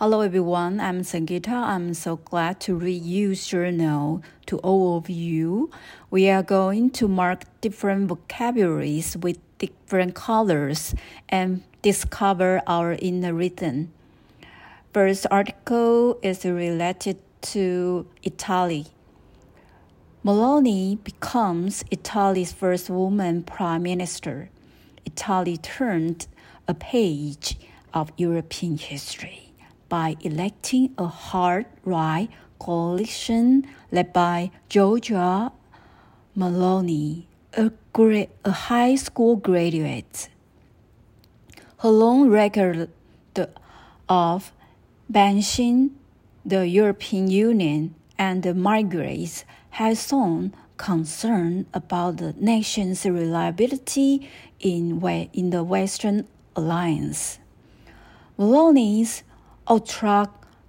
Hello everyone, I'm Sangeeta. I'm so glad to read you journal to all of you. We are going to mark different vocabularies with different colors and discover our inner rhythm. First article is related to Italy. Meloni becomes Italy's first woman prime minister. Italy turned a page of European history by electing a hard right coalition led by Giorgia Meloni, a, a high school graduate. Her long record of banishing the European Union and the migrants has shown concern about the nation's reliability in, in the Western alliance. Meloni's ultra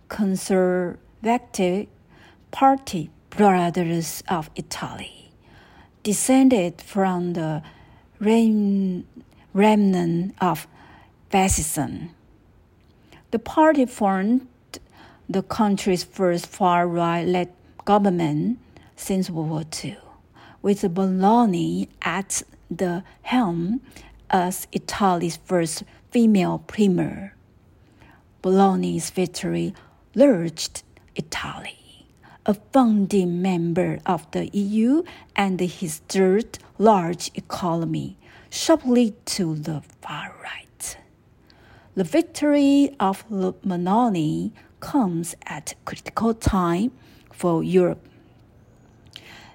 conservative party, Brothers of Italy, descended from the remnant of fascism. The party formed the country's first far right led government since World War II, with Meloni at the helm as Italy's first female premier. Meloni's victory lurched Italy, a founding member of the EU and his third large economy, sharply to the far right. The victory of Meloni comes at a critical time for Europe.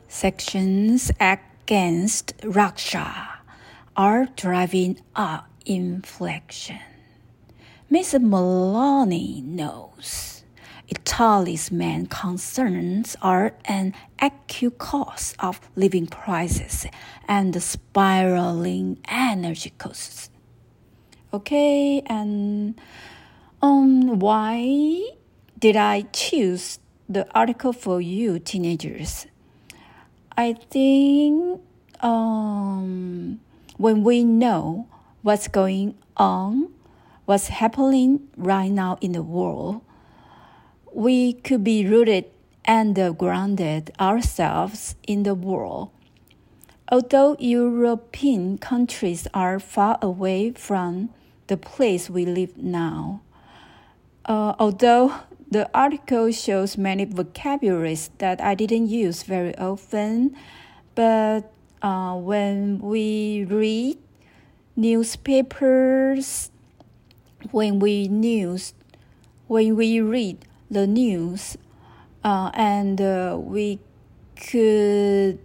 Sanctions against Russia are driving up inflation. Mr. Meloni knows Italy's main concerns are an acute cost of living prices and the spiraling energy costs. Okay, and um, why did I choose the article for you, teenagers? I think um, when we know what's going on what's happening right now in the world, we could be rooted and grounded ourselves in the world. Although European countries are far away from the place we live now, uh, although the article shows many vocabularies that I didn't use very often, but uh, when we read newspapers when we news when we read the news uh, and uh, we could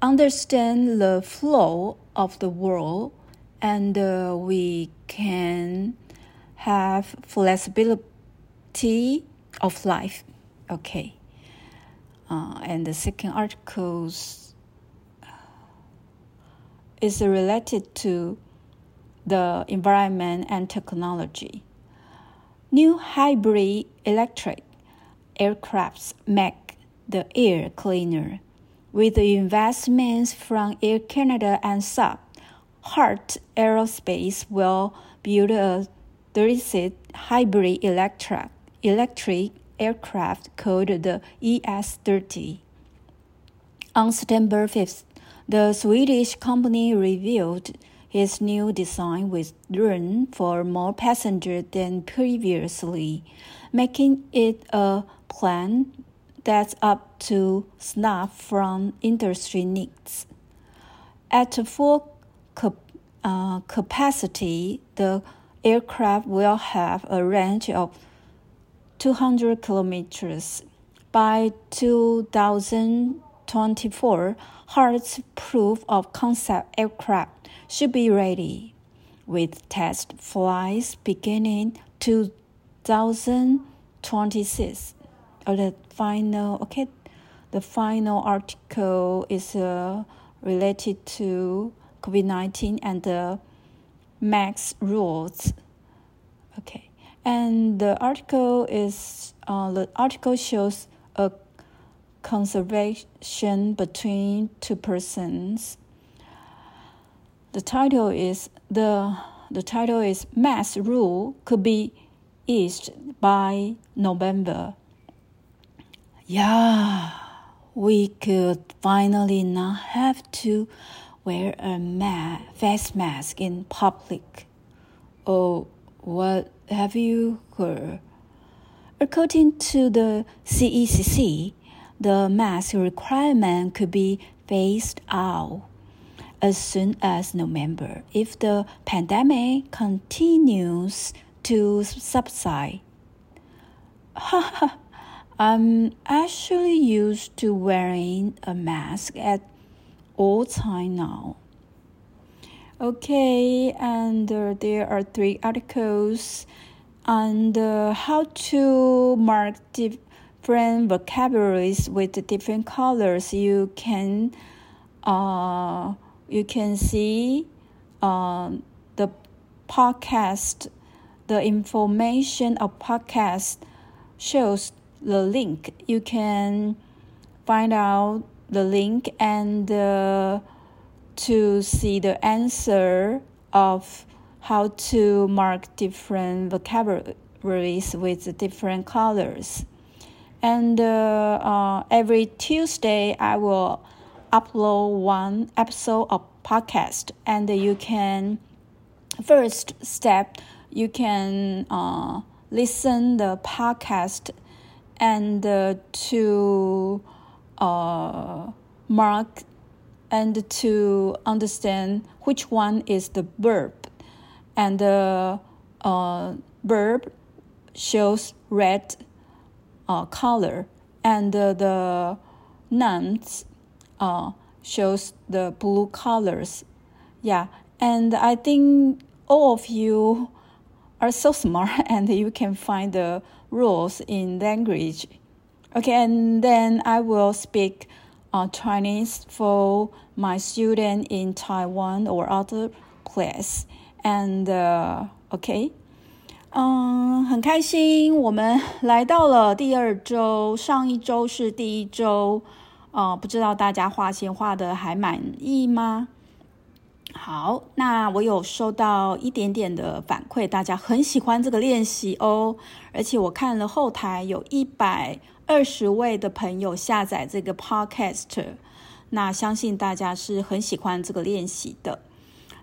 understand the flow of the world and uh, we can have flexibility of life. Okay. Uh, and the second article is related to the environment and technology. New hybrid electric aircrafts make the air cleaner. With the investments from Air Canada and Saab, Heart Aerospace will build a 36 hybrid electric, electric aircraft called the ES 30. On September 5th, the Swedish company revealed his new design with room for more passengers than previously, making it a plan that's up to snuff from industry needs. At full cap- uh, capacity, the aircraft will have a range of 200 kilometers. By 2024, Heart's proof of concept aircraft should be ready, with test flights beginning 2026. Or the final, okay, the final article is uh, related to COVID 19 and the MAX rules. Okay, and the article is uh, the article shows a conservation between two persons the title is the the title is mass rule could be Eased by November. Yeah, we could finally not have to wear a ma- face mask in public. Oh, what have you heard? According to the CECC, the mask requirement could be phased out as soon as November if the pandemic continues to subside. I'm actually used to wearing a mask at all time now. Okay, and uh, there are three articles on uh, how to mark different vocabularies with different colors. You can, uh, you can see, uh, the podcast, the information of podcast shows the link. You can find out the link and uh, to see the answer of how to mark different vocabularies with different colors. And uh, uh, every Tuesday, I will upload one episode of podcast, and you can first step you can uh, listen the podcast and uh, to uh, mark and to understand which one is the verb. And the uh, verb shows red uh, color. And uh, the nouns uh, shows the blue colors yeah and i think all of you are so smart and you can find the rules in language. Okay, and then I will speak uh, Chinese for my student in Taiwan or other place. And uh, okay，嗯，很开心，我们来到了第二周，上一周是第一周， 呃，不知道大家画线画的还满意吗？好，那我有收到一点点的反馈，大家很喜欢这个练习哦。而且我看了后台有一百二十位的朋友下载这个 Podcast，那相信大家是很喜欢这个练习的。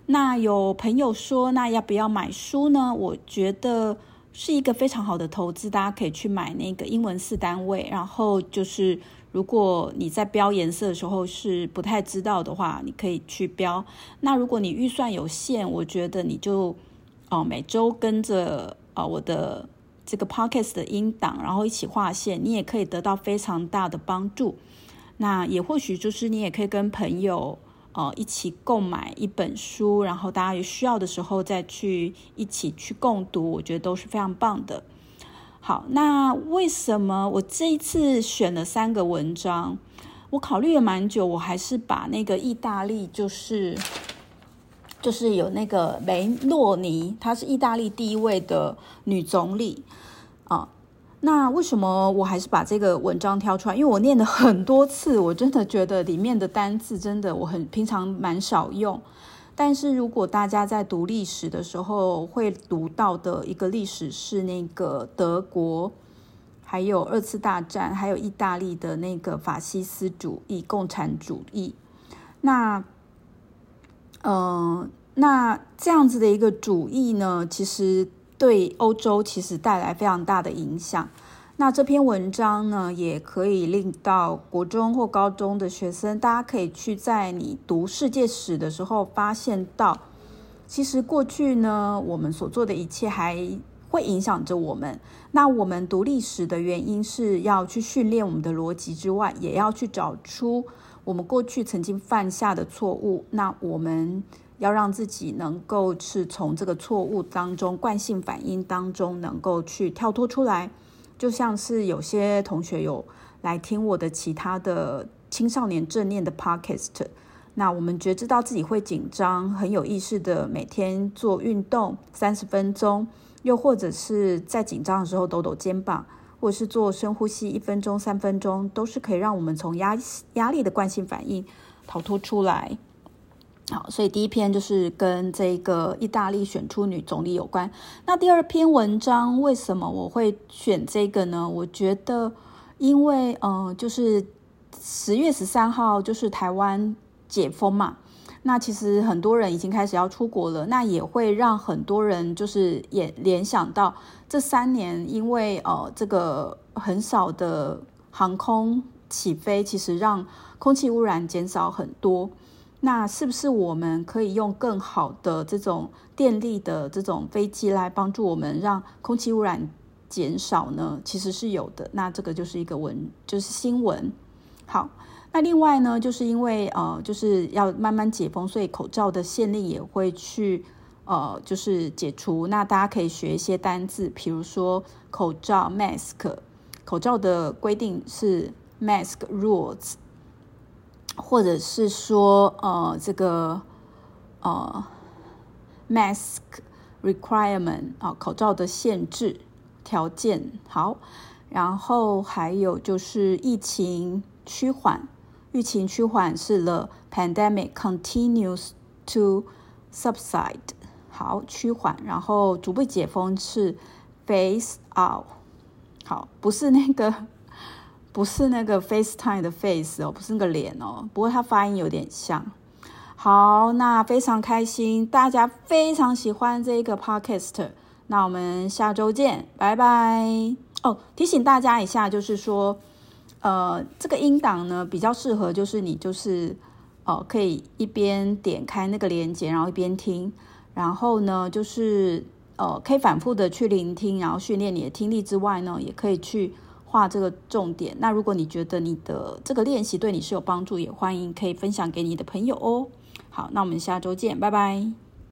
那有朋友说，那要不要买书呢？我觉得是一个非常好的投资，大家可以去买那个英文四单位，然后就是。如果你在标颜色的时候是不太知道的话，你可以去标。那如果你预算有限，我觉得你就哦每周跟着啊我的这个 podcast 的音档，然后一起画线，你也可以得到非常大的帮助。那也或许就是你也可以跟朋友哦一起购买一本书，然后大家有需要的时候再去一起去共读，我觉得都是非常棒的。好，那为什么我这一次选了三个文章？我考虑了蛮久，我还是把那个意大利，就是就是有那个梅洛尼，她是意大利第一位的女总理啊。那为什么我还是把这个文章挑出来？因为我念了很多次，我真的觉得里面的单字真的我很平常蛮少用。但是如果大家在读历史的时候会读到的一个历史是那个德国，还有二次大战，还有意大利的那个法西斯主义、共产主义，那，嗯，那这样子的一个主义呢，其实对欧洲其实带来非常大的影响。那这篇文章呢，也可以令到国中或高中的学生，大家可以去在你读世界史的时候，发现到，其实过去呢，我们所做的一切还会影响着我们。那我们读历史的原因是要去训练我们的逻辑之外，也要去找出我们过去曾经犯下的错误。那我们要让自己能够是从这个错误当中、惯性反应当中，能够去跳脱出来。就像是有些同学有来听我的其他的青少年正念的 podcast，那我们觉知到自己会紧张，很有意识的每天做运动三十分钟，又或者是在紧张的时候抖抖肩膀，或者是做深呼吸一分钟、三分钟，都是可以让我们从压压力的惯性反应逃脱出来。好，所以第一篇就是跟这个意大利选出女总理有关。那第二篇文章为什么我会选这个呢？我觉得，因为嗯，就是十月十三号就是台湾解封嘛，那其实很多人已经开始要出国了，那也会让很多人就是也联想到这三年，因为呃这个很少的航空起飞，其实让空气污染减少很多。那是不是我们可以用更好的这种电力的这种飞机来帮助我们让空气污染减少呢？其实是有的。那这个就是一个文，就是新闻。好，那另外呢，就是因为呃，就是要慢慢解封，所以口罩的限令也会去呃，就是解除。那大家可以学一些单字，比如说口罩 （mask），口罩的规定是 mask rules。或者是说，呃，这个，呃，mask requirement 啊，口罩的限制条件好，然后还有就是疫情趋缓，疫情趋缓是 the pandemic continues to subside，好趋缓，然后逐步解封是 phase out，好，不是那个。不是那个 FaceTime 的 Face 哦，不是那个脸哦，不过它发音有点像。好，那非常开心，大家非常喜欢这个 Podcast，那我们下周见，拜拜。哦，提醒大家一下，就是说，呃，这个音档呢比较适合，就是你就是哦，可以一边点开那个链接，然后一边听，然后呢，就是呃，可以反复的去聆听，然后训练你的听力之外呢，也可以去。画这个重点。那如果你觉得你的这个练习对你是有帮助，也欢迎可以分享给你的朋友哦。好，那我们下周见，拜拜。